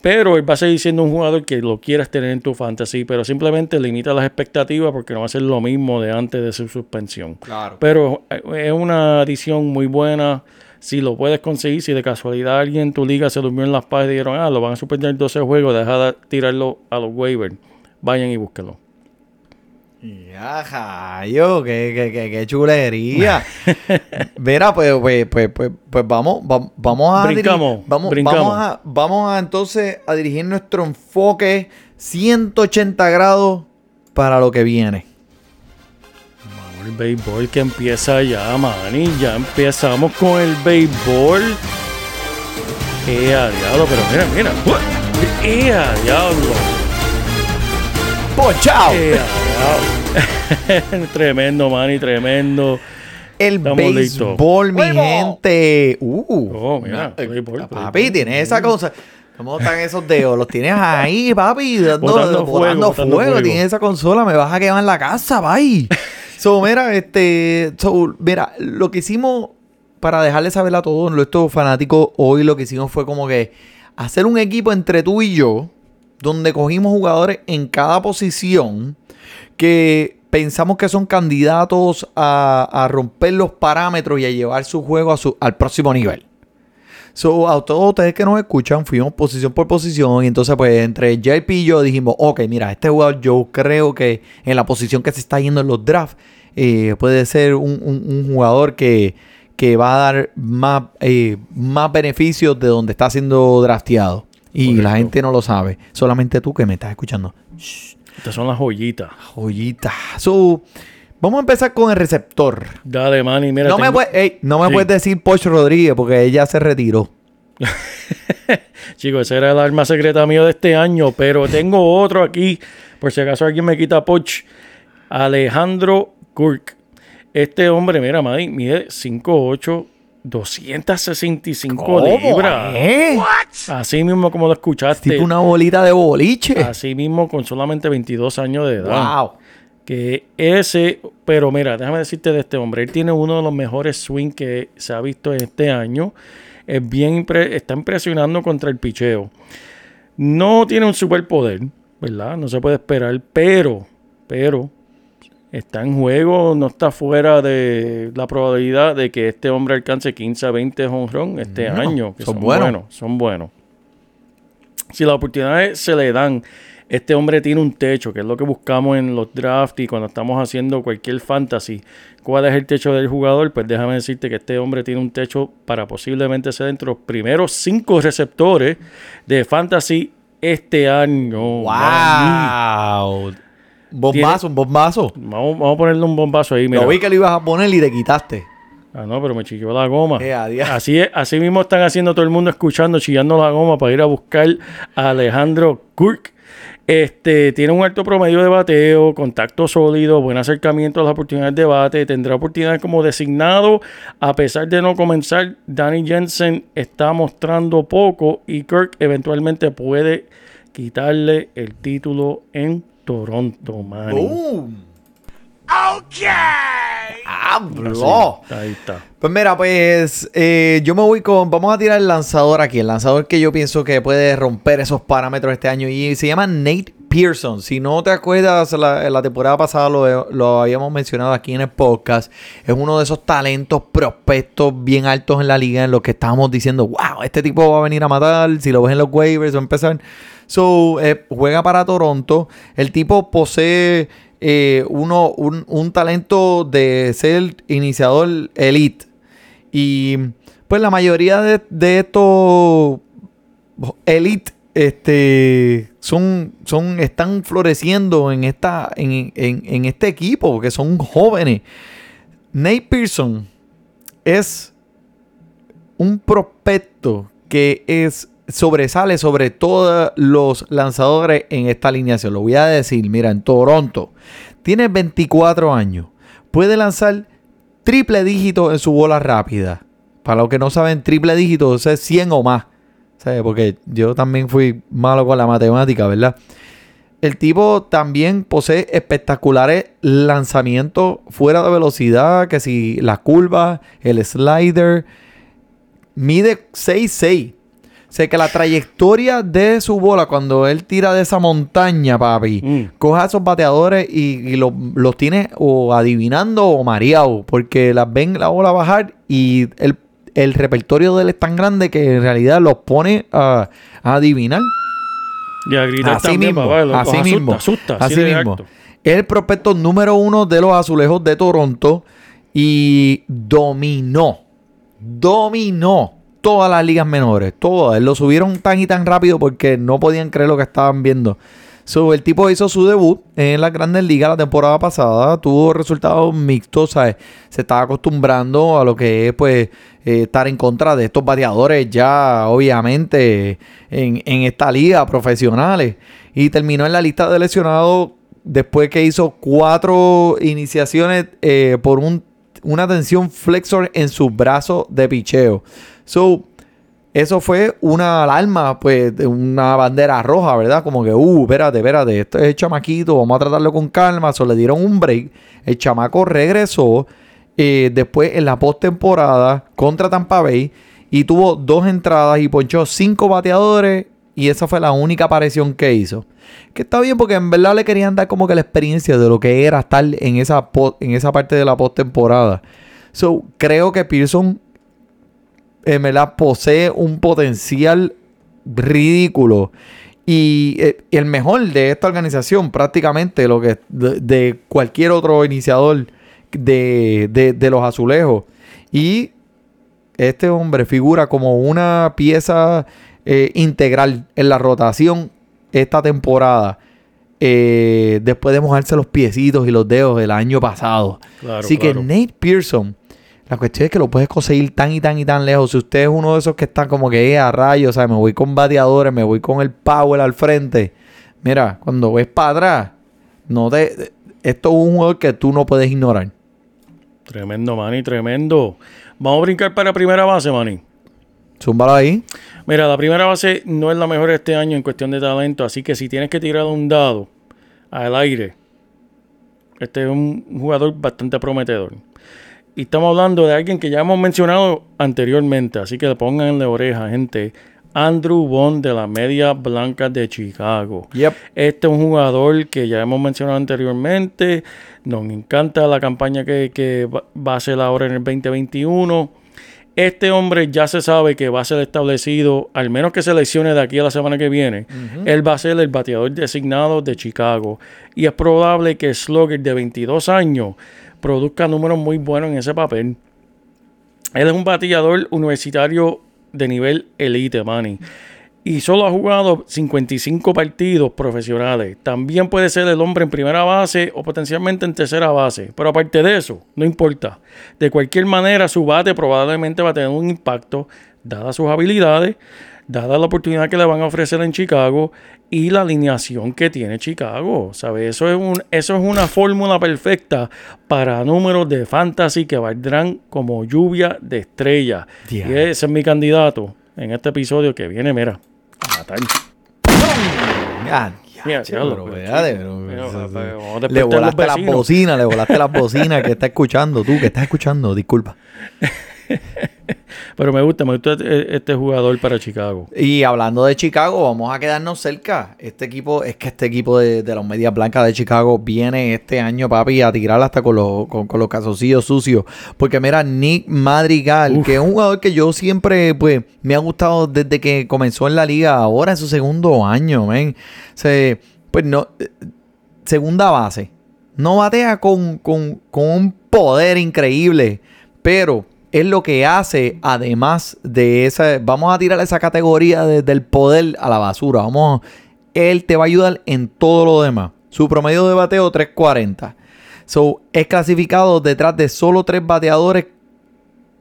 Pero él va a seguir siendo un jugador que lo quieras tener en tu fantasy, pero simplemente limita las expectativas porque no va a ser lo mismo de antes de su suspensión. Claro. Pero eh, es una adición muy buena. Si lo puedes conseguir, si de casualidad alguien en tu liga se durmió en las pajas y dijeron, ah, lo van a suspender 12 juegos, deja de tirarlo a los waivers. Vayan y búsquenlo. Ya, yo, qué, qué, qué, qué chulería. Mira, pues, pues, pues, pues, pues vamos, va- vamos a Brincamos, vamos, brincamos. vamos a, vamos a entonces a dirigir nuestro enfoque 180 grados para lo que viene. Vamos, el béisbol que empieza ya, man. Ya empezamos con el béisbol. ¡Eh, diablo! Pero mira, mira. ¡Eh, diablo! ¡Pochao! ¡Eh! tremendo, man, y tremendo. El Estamos béisbol, mi gente. Uh, Oh, mira, eh, béisbol, papi, tienes esa cosa. ¿Cómo están esos dedos? Los tienes ahí, papi, dando, Botando fuego, botando botando fuego. fuego. Tienes esa consola, me vas a quemar la casa, bye. so, mira, este, so, mira, lo que hicimos para dejarle saber a todos nuestros fanáticos hoy, lo que hicimos fue como que hacer un equipo entre tú y yo, donde cogimos jugadores en cada posición que pensamos que son candidatos a, a romper los parámetros y a llevar su juego a su, al próximo nivel. So, a todos ustedes que nos escuchan, fuimos posición por posición. Y entonces, pues, entre JP y yo dijimos, ok, mira, este jugador yo creo que en la posición que se está yendo en los drafts, eh, puede ser un, un- un jugador que, que va a dar más, eh, más beneficios de donde está siendo drafteado. Y la gente no lo sabe. Solamente tú que me estás escuchando. Estas son las joyitas. Joyita. So, vamos a empezar con el receptor. Dale, man, y mira. no me, tengo- puede- ey, no me Sí. puedes decir Poch Rodríguez porque ella se retiró. Chicos, ese era el arma secreta mío de este año, pero tengo otro aquí, por si acaso alguien me quita Poch. Alejandro Kirk. Este hombre, mira, Maddy, mide 5'8", 265 libras. ¿Eh? Así mismo como lo escuchaste. Tipo una bolita de boliche. Así mismo con solamente 22 años de edad. Wow. Que ese, pero mira, déjame decirte de este hombre. Él tiene uno de los mejores swing que se ha visto este año. Es bien, impre- está impresionando contra el picheo. No tiene un superpoder, ¿verdad? No se puede esperar, pero, pero está en juego, no está fuera de la probabilidad de que este hombre alcance 15 a 20 home run este No, año. Que son son, buenos. buenos. Son buenos. Si las oportunidades se le dan, este hombre tiene un techo, que es lo que buscamos en los drafts y cuando estamos haciendo cualquier fantasy. ¿Cuál es el techo del jugador? Pues déjame decirte que este hombre tiene un techo para posiblemente ser entre los primeros cinco receptores de fantasy este año. Wow. Bombazo, un bombazo. Vamos, vamos a ponerle un bombazo ahí. Mira. Lo vi que lo ibas a poner y te quitaste. Ah, no, pero me chilló la goma. Eh, así, es- así mismo están haciendo todo el mundo escuchando, chillando la goma para ir a buscar a Alejandro Kirk. Este, tiene un alto promedio de bateo, contacto sólido, buen acercamiento a las oportunidades de bate, tendrá oportunidades como designado. A pesar de no comenzar, Danny Jensen está mostrando poco y Kirk eventualmente puede quitarle el título en Toronto, man. ¡Boom! ¡Hablo! Ahí está. Pues mira, pues eh, yo me voy con. Vamos a tirar el lanzador aquí. El lanzador que yo pienso que puede romper esos parámetros este año. Y se llama Nate Pearson. Si no te acuerdas, la, la temporada pasada lo, lo habíamos mencionado aquí en el podcast. Es uno de esos talentos prospectos bien altos en la liga. En los que estábamos diciendo, wow, este tipo va a venir a matar. Si lo ves en los waivers, va a empezar. So, eh, juega para Toronto. El tipo posee eh, uno, un, un talento de ser iniciador elite. Y pues la mayoría de, de estos elite este, son, son, están floreciendo en, esta, en, en- en este equipo, porque son jóvenes. Nate Pearson es un prospecto que es sobresale sobre todos los lanzadores en esta alineación. Lo voy a decir, mira, en Toronto tiene 24 años, puede lanzar triple dígito en su bola rápida. Para los que no saben, triple dígito es 100 o más. ¿Sabes? Porque yo también fui malo con la matemática, ¿verdad? El tipo también posee espectaculares lanzamientos fuera de velocidad, que si la curva, el slider, mide 6'6". Sé que la trayectoria de su bola cuando él tira de esa montaña, papi, Mm. coge a esos bateadores y, y lo- los tiene o adivinando o mareado, porque las ven la bola bajar y el, el repertorio de él es tan grande que en realidad los pone a, a adivinar. Y a gritar Así también, mismo, papá, así asusta, mismo, asusta, así mismo. acto. Es el prospecto número uno de los azulejos de Toronto y dominó, dominó todas las ligas menores, todas. Lo subieron tan y tan rápido porque no podían creer lo que estaban viendo. El tipo hizo su debut en las grandes ligas la temporada pasada, tuvo resultados mixtos, se estaba acostumbrando a lo que es pues eh, estar en contra de estos bateadores ya obviamente en, en esta liga profesionales y terminó en la lista de lesionados después que hizo cuatro iniciaciones eh, por un- una tensión flexor en su brazo de picheo. So, eso fue una alarma, pues, de una bandera roja, ¿verdad? Como que, uh, espérate, espérate, esto es chamaquito, vamos a tratarlo con calma. So, le dieron un break. El chamaco regresó eh, después en la postemporada contra Tampa Bay y tuvo dos entradas y ponchó cinco bateadores y esa fue la única aparición que hizo. Que está bien porque en verdad le querían dar como que la experiencia de lo que era estar en esa, en esa parte de la postemporada. So, creo que Pearson en verdad posee un potencial ridículo. Y eh, el mejor de esta organización, prácticamente lo que de, de cualquier otro iniciador de, de- de los azulejos. Y este hombre figura como una pieza eh, integral en la rotación esta temporada. eh, después de mojarse los piecitos y los dedos el año pasado. Claro, Así claro. que Nate Pearson, la cuestión es que lo puedes conseguir tan y tan y tan lejos. Si usted es uno de esos que está como que eh, a rayos, o sea, me voy con bateadores, me voy con el power al frente. Mira, cuando ves para atrás, no te, esto es un juego que tú no puedes ignorar. Tremendo, Manny, tremendo. Vamos a brincar para primera base, Manny. Zúmbalo ahí. Mira, la primera base no es la mejor este año en cuestión de talento, así que si tienes que tirar un dado al aire, este es un jugador bastante prometedor. Y estamos hablando de alguien que ya hemos mencionado anteriormente, así que pónganle oreja, gente. Andrew Bond de la Media Blanca de Chicago. Yep. Este es un jugador que ya hemos mencionado anteriormente. Nos encanta la campaña que, que va a ser ahora en el 2021. Este hombre ya se sabe que va a ser establecido, al menos que se lesione de aquí a la semana que viene. Él va a ser el bateador designado de Chicago. Y es probable que Slugger de 22 años produzca números muy buenos en ese papel. Él es un bateador universitario de nivel elite, Manny. Y solo ha jugado 55 partidos profesionales. También puede ser el hombre en primera base o potencialmente en tercera base. Pero aparte de eso, no importa. De cualquier manera, su bate probablemente va a tener un impacto, dadas sus habilidades, dada la oportunidad que le van a ofrecer en Chicago y la alineación que tiene Chicago. ¿Sabes? Eso es, un, eso es una fórmula perfecta para números de fantasy que valdrán como lluvia de estrellas. Y ese es mi candidato en este episodio que viene, mira, a matar. Mira, che, mira, le volaste las bocinas, le volaste las bocinas que está escuchando tú, que estás escuchando, disculpa. Pero me gusta, me gusta este, este jugador para Chicago. Y hablando de Chicago, vamos a quedarnos cerca. Este equipo, es que este equipo de, de los Medias Blancas de Chicago viene este año, papi, a tirar hasta con los, con, con los calzoncillos sucios. Porque mira, Nick Madrigal, que es un jugador que yo siempre, pues, me ha gustado desde que comenzó en la liga, ahora en su segundo año, ven. Se, pues no, eh, segunda base. No batea con, con, con un poder increíble, pero es lo que hace, además de esa, vamos a tirar esa categoría de- del poder a la basura. Vamos, él te va a ayudar en todo lo demás. Su promedio de bateo 340. So, es clasificado detrás de solo tres bateadores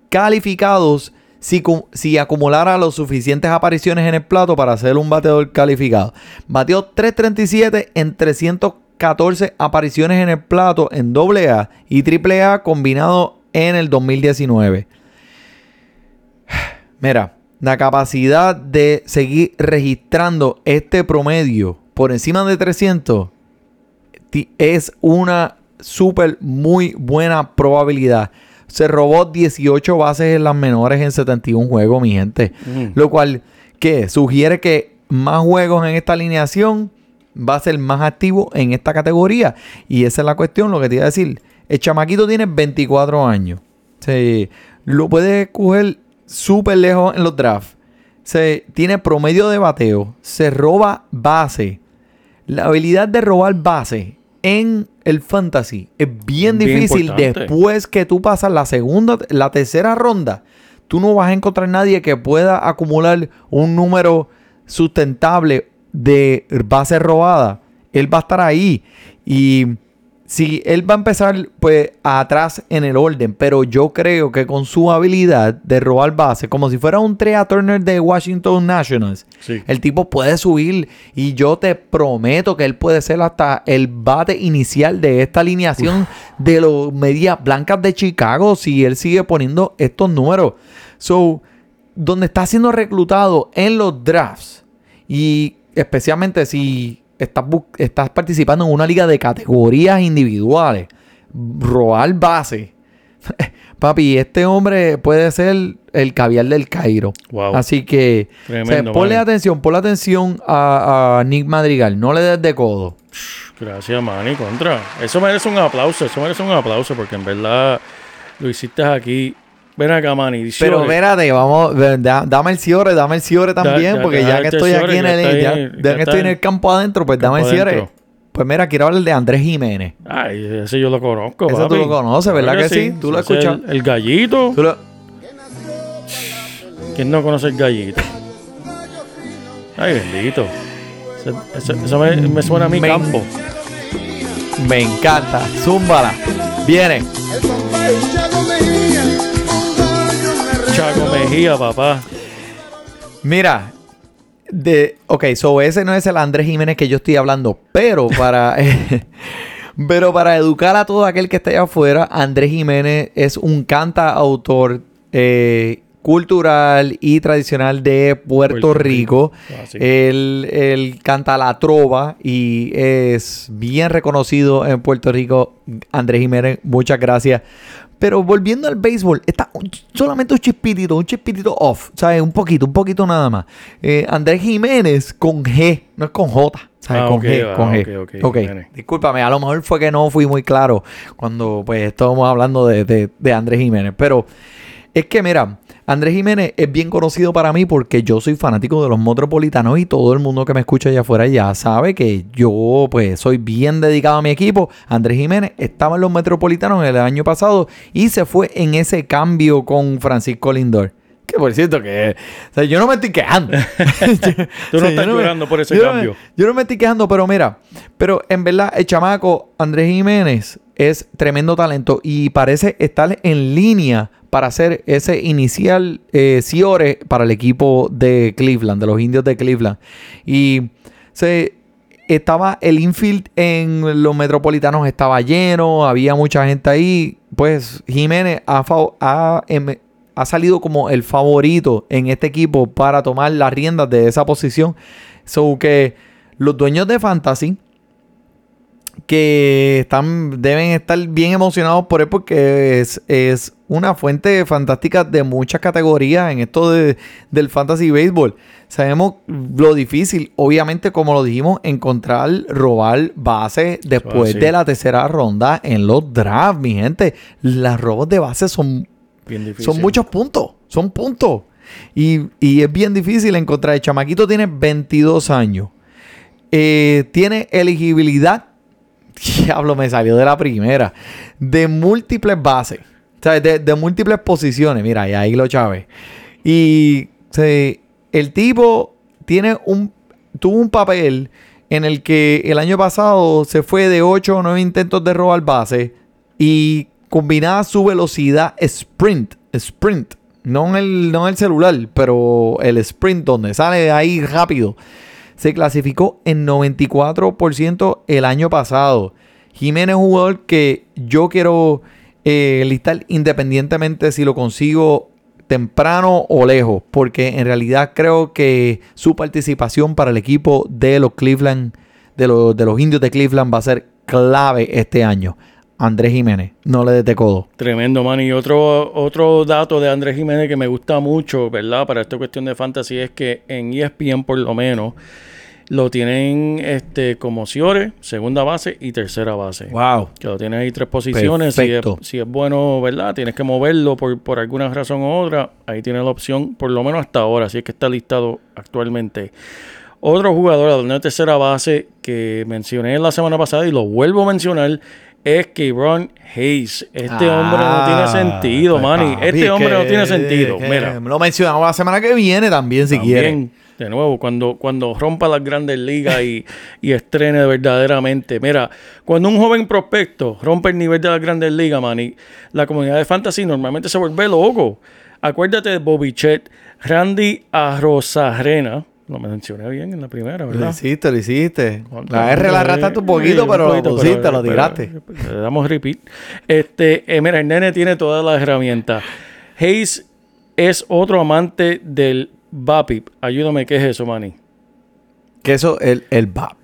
calificados si, si acumulara las suficientes apariciones en el plato para ser un bateador calificado. Bateó 337 en 314 apariciones en el plato en AA y AAA combinado en el 2019. Mira, la capacidad de seguir registrando este promedio por encima de 300 ti- es una súper muy buena probabilidad. Se robó 18 bases en las menores en 71 juegos, mi gente. Lo cual, ¿qué? Sugiere que más juegos en esta alineación va a ser más activo en esta categoría. Y esa es la cuestión, lo que te iba a decir. El chamaquito tiene 24 años. Sí, lo puedes coger súper lejos en los drafts. se tiene promedio de bateo, se roba base. La habilidad de robar base en el fantasy es bien, Bien difícil importante. después que tú pasas la segunda, la tercera ronda. Tú no vas a encontrar nadie que pueda acumular un número sustentable de bases robadas. Él va a estar ahí y si él va a empezar pues atrás en el orden, pero yo creo que con su habilidad de robar base, como si fuera un Trea Turner de Washington Nationals, Sí. el tipo puede subir y yo te prometo que él puede ser hasta el bate inicial de esta alineación de los medias blancas de Chicago si él sigue poniendo estos números. So, donde está siendo reclutado en los drafts y especialmente si estás, estás participando en una liga de categorías individuales, robar base. Papi, este hombre puede ser el caviar del Cairo. Wow. Así que o sea, Tremendo, ponle atención, ponle atención a, a Nick Madrigal. No le des de codo. Gracias, Manny, contra. Eso merece un aplauso, eso merece un aplauso porque en verdad lo hiciste aquí. Ven acá, Manny. Pero espérate, vamos, da- dame el ciore, dame el ciore también, ya, porque ya, ya que estoy ciore aquí en el, está ya- ahí, ya ya que estoy en el campo adentro, pues dame el adentro. Pues mira, quiero hablar de Andrés Jiménez. Ay, ese yo lo conozco. Ese tú papi. lo conoces, ¿verdad que sí? Tú lo has Ese es escuchado. El, el gallito. Tú lo- ¿Quién no conoce el gallito? Ay, bendito. Eso, me, me suena a mi Me- campo. Me encanta. Zúmbala. Viene. Chaco Mejía, papá. Mira, de, ok, so ese no es el Andrés Jiménez que yo estoy hablando, pero para, pero para educar a todo aquel que esté allá afuera, Andrés Jiménez es un cantautor eh, cultural y tradicional de Puerto, Puerto Rico. Rico. Ah, sí. él, él canta la trova y es bien reconocido en Puerto Rico. Andrés Jiménez, muchas gracias. Pero volviendo al béisbol, está solamente un chispitito, un chispitito off, ¿sabes? Un poquito, un poquito nada más. Eh, Andrés Jiménez con G, no es con J, ¿sabes? Ah, con G, ah, con G. ok, ok, Ok, Jiménez. discúlpame, a lo mejor fue que no fui muy claro cuando pues estábamos hablando de, de- de Andrés Jiménez, pero es que mira, Andrés Jiménez es bien conocido para mí porque yo soy fanático de los metropolitanos y todo el mundo que me escucha allá afuera ya sabe que yo pues soy bien dedicado a mi equipo. Andrés Jiménez estaba en los metropolitanos el año pasado y se fue en ese cambio con Francisco Lindor. Que por cierto que o sea, yo no me estoy quejando. Tú no estás me- llorando por ese yo no me- cambio. yo no me estoy quejando, pero mira, pero en verdad el chamaco Andrés Jiménez es tremendo talento y parece estar en línea para hacer ese inicial eh, Ciore para el equipo de Cleveland, de los indios de Cleveland. Y se estaba el infield en los metropolitanos estaba lleno, había mucha gente ahí. Pues Jiménez ha, ha, em- ha salido como el favorito en este equipo para tomar las riendas de esa posición. So que los dueños de Fantasy que están, deben estar bien emocionados por él porque es, es una fuente fantástica de muchas categorías en esto de- del fantasy baseball. Sabemos lo difícil, obviamente, como lo dijimos, encontrar, robar base después de la tercera ronda en los drafts, mi gente. Las robos de base son Bien difícil. son muchos puntos, son puntos. Y, y es bien difícil encontrar. El chamaquito tiene 22 años. Eh, tiene elegibilidad. Diablo, me salió de la primera. De múltiples bases. O sea, de, de múltiples posiciones. Mira, y ahí lo chave. Y se- el tipo tiene un, tuvo un papel en el que el año pasado se fue de 8 o 9 intentos de robar base y combinaba su velocidad sprint, sprint, no en el, no en el celular, pero el sprint donde sale ahí rápido, se clasificó en 94% el año pasado. Jiménez es un jugador que yo quiero eh, listar independientemente si lo consigo temprano o lejos, porque en realidad creo que su participación para el equipo de los Cleveland, de los, de los indios de Cleveland va a ser clave este año. Andrés Jiménez, no le des de codo. Tremendo, man. Y otro, otro dato de Andrés Jiménez que me gusta mucho, ¿verdad? Para esta cuestión de fantasy es que en ESPN, por lo menos, lo tienen este, como Ciore, segunda base y tercera base. Wow. Que lo tienes ahí tres posiciones. Si es, Perfecto. si es bueno, ¿verdad? Tienes que moverlo por, por alguna razón u otra. Ahí tienes la opción, por lo menos hasta ahora, si es que está listado actualmente. Otro jugador, de tercera base, que mencioné la semana pasada y lo vuelvo a mencionar, es Kebron Hayes. Este hombre no tiene sentido, pues, Manny. papi, Este es hombre no que- tiene sentido. que Mira. Lo mencionamos la semana que viene también, si quieren. De nuevo, cuando, cuando rompa las grandes ligas y, y estrene verdaderamente. Mira, cuando un joven prospecto rompe el nivel de las grandes ligas, Manny, la comunidad de fantasy normalmente se vuelve loco. Acuérdate de Bobby Chet, Randy Arrozarena. Lo mencioné bien en la primera, Lo ¿verdad? hiciste, lo hiciste. La R la Eh, arrastraste un eh, poquito, pero poquito, lo pusiste, pero- lo pero- tiraste. Le damos repeat. Este, eh, mira, el nene tiene todas las herramientas. Hayes es otro amante del BAPIP. Ayúdame, ¿qué es eso, Manny? Que eso, el, el BAP.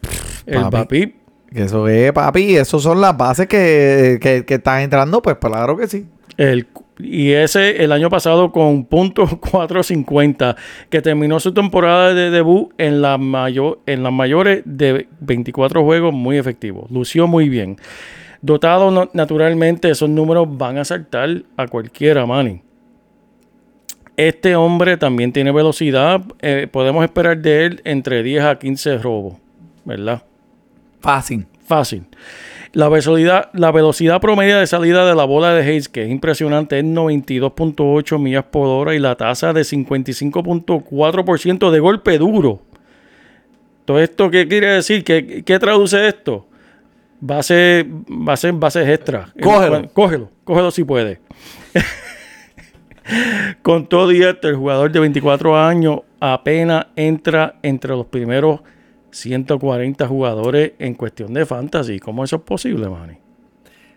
El. BAPIP. Que eso es, papi, eso son las bases que, que, que están entrando, pues claro que sí. El, y ese el año pasado con punto 450, que terminó su temporada de debut en, la mayor, en las mayores de 24 juegos muy efectivo. Lució muy bien. Dotado no- naturalmente, esos números van a saltar a cualquiera, Manny. Este hombre también tiene velocidad. eh, podemos esperar de él entre 10 a 15 robos, ¿verdad? Fácil. Fácil. La velocidad, la velocidad promedio de salida de la bola de Hayes, que es impresionante, es 92.8 millas por hora y la tasa de 55.4% de golpe duro. ¿Todo esto qué quiere decir? ¿Qué, qué traduce esto? Base, base, bases extra. Cógelo. Cógelo, cógelo si puede. Con todo y esto, el jugador de 24 años apenas entra entre los primeros 140 jugadores en cuestión de fantasy. ¿Cómo eso es posible, Manny?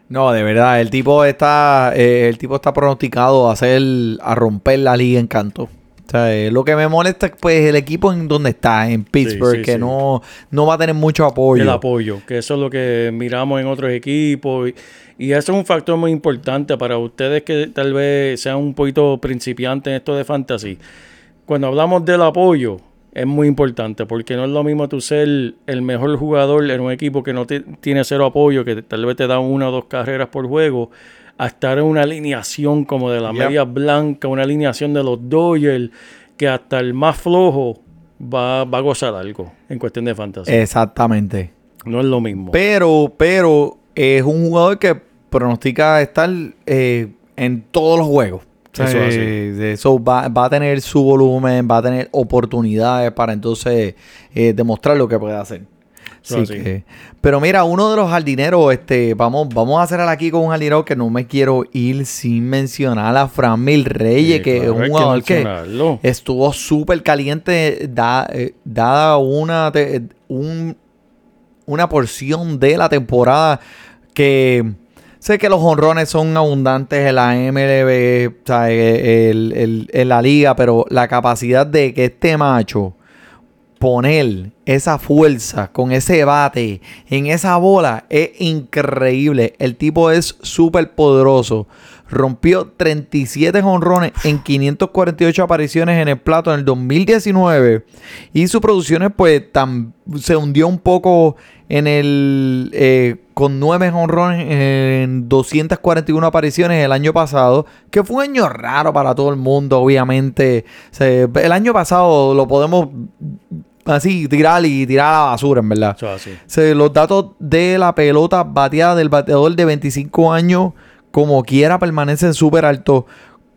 No, de verdad, el tipo está, eh, el tipo está pronosticado a hacer, a romper la liga en canto. O sea, eh, lo que me molesta es pues el equipo en donde está, en Pittsburgh, sí, que sí. No, no va a tener mucho apoyo. El apoyo, que eso es lo que miramos en otros equipos. Y, y eso es un factor muy importante para ustedes que tal vez sean un poquito principiantes en esto de fantasy. Cuando hablamos del apoyo, es muy importante porque no es lo mismo tú ser el mejor jugador en un equipo que no te- tiene cero apoyo, que tal vez te da una o dos carreras por juego, a estar en una alineación como de la Yep. media blanca, una alineación de los Dodgers, que hasta el más flojo va, va a gozar algo en cuestión de fantasy. Exactamente. No es lo mismo. Pero, pero es un jugador que pronostica estar eh, en todos los juegos. Eso va, va a tener su volumen, va a tener oportunidades para entonces eh, demostrar lo que puede hacer. Así. que- pero mira, uno de los jardineros, este, vamos, vamos a hacer aquí con un jardinero que no me quiero ir sin mencionar a Fran Mil Reyes, Sí, que claro, es un que jugador que, estuvo súper caliente da- eh, dada una, te- un- una porción de la temporada que sé que los honrones son abundantes en la MLB, o sea, en la liga, pero la capacidad de que este macho poner esa fuerza con ese bate en esa bola es increíble. El tipo es súper poderoso. Rompió 37 honrones en 548 apariciones en el plato en el 2019. Y sus producciones pues se hundió un poco en el... eh, con 9 honrones en 241 apariciones el año pasado. Que fue un año raro para todo el mundo, obviamente. El año pasado lo podemos así tirar y tirar a la basura, en verdad. Los datos de la pelota bateada del bateador de 25 años, como quiera, permanecen súper altos.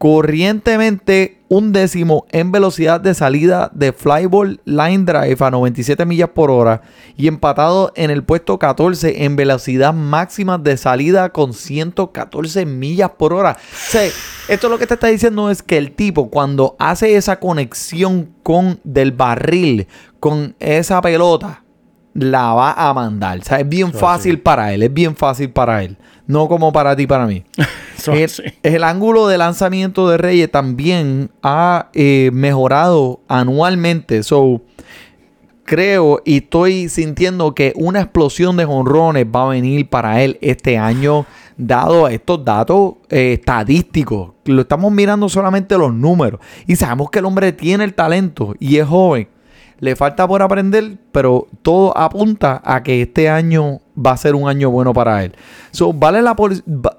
Corrientemente, un décimo en velocidad de salida de flyball line drive a 97 millas por hora y empatado en el puesto 14 en velocidad máxima de salida con 114 millas por hora. O sea, esto lo que te está diciendo es que el tipo cuando hace esa conexión con del barril con esa pelota la va a mandar. O sea, es bien fácil para él, es bien fácil para él. No como para ti y para mí. El ángulo de lanzamiento de Reyes también ha eh, mejorado anualmente. So, creo y estoy sintiendo que una explosión de jonrones va a venir para él este año, dado estos datos eh, estadísticos. Lo estamos mirando solamente los números y sabemos que el hombre tiene el talento y es joven. Le falta por aprender, pero todo apunta a que este año va a ser un año bueno para él. So, vale la,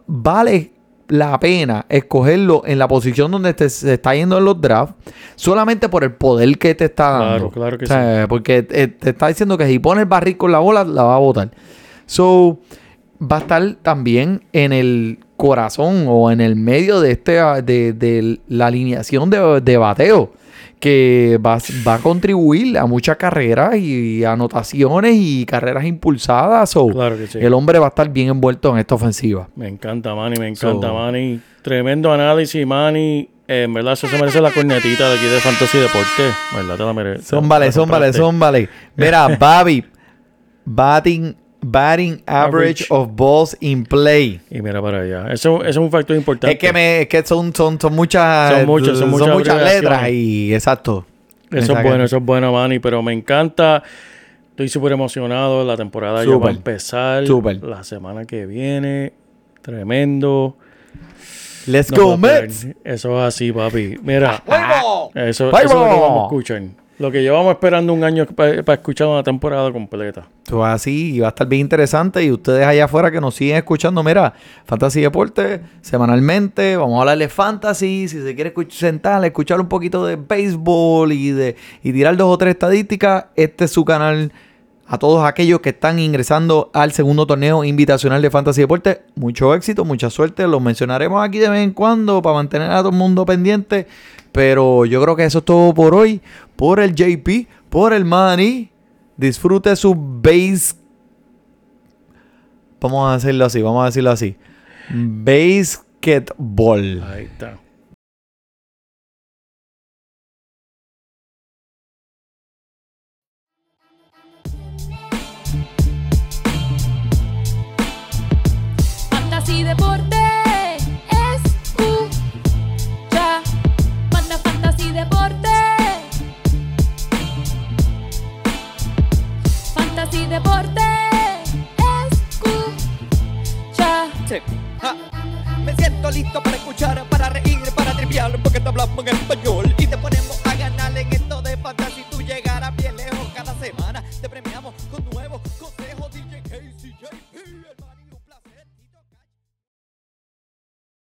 vale la pena escogerlo en la posición donde te- se está yendo en los drafts solamente por el poder que te está Claro, dando. claro que O sea, Porque te está diciendo que si pone el barril con la bola, la va a botar. So, va a estar también en el corazón o en el medio de, este, de, de la alineación de, de bateo que va, va a contribuir a muchas carreras y anotaciones y carreras impulsadas. So, Claro que sí. El hombre va a estar bien envuelto en esta ofensiva. Me encanta, Manny, me encanta, So- Manny. Tremendo análisis, Manny. Eh, en verdad, eso se merece la cornetita de aquí de Fantasy Deporte. ¿Verdad? Te la son vale, son vale. Mira, Babi, batting, batting average Average. of balls in play. Y mira para allá. Eso, eso es un factor importante. Es que, me, es que son, son, son muchas, Son muchas, son muchas letras y exacto. Eso es bueno, eso es bueno, Manny. Pero me encanta. Estoy súper emocionado. La temporada ya va a empezar. Súper. La semana que viene. Tremendo. Let's No go. Mets. Eso es así, papi. Mira. ¡Fuego! Eso, eso es lo que vamos a escuchar. Lo que llevamos esperando un año para escuchar una temporada completa. Esto es así y va a estar bien interesante. Y ustedes allá afuera que nos siguen escuchando, mira, Fantasy Deporte, semanalmente, vamos a hablar de Fantasy. Si se quiere escuch- sentar, escuchar un poquito de béisbol y, y tirar dos o tres estadísticas, este es su canal. A todos aquellos que están ingresando al segundo torneo invitacional de Fantasy Deporte, mucho éxito, mucha suerte. Los mencionaremos aquí de vez en cuando para mantener a todo el mundo pendiente. Pero yo creo que eso es todo por hoy. Por el JP, por el Manny. Disfrute su base. Vamos a decirlo así, vamos a decirlo así. Basketball. Ahí está. Fantasy Deporte escucha. Me siento listo para escuchar, para reír, para triviar, porque te hablamos en español.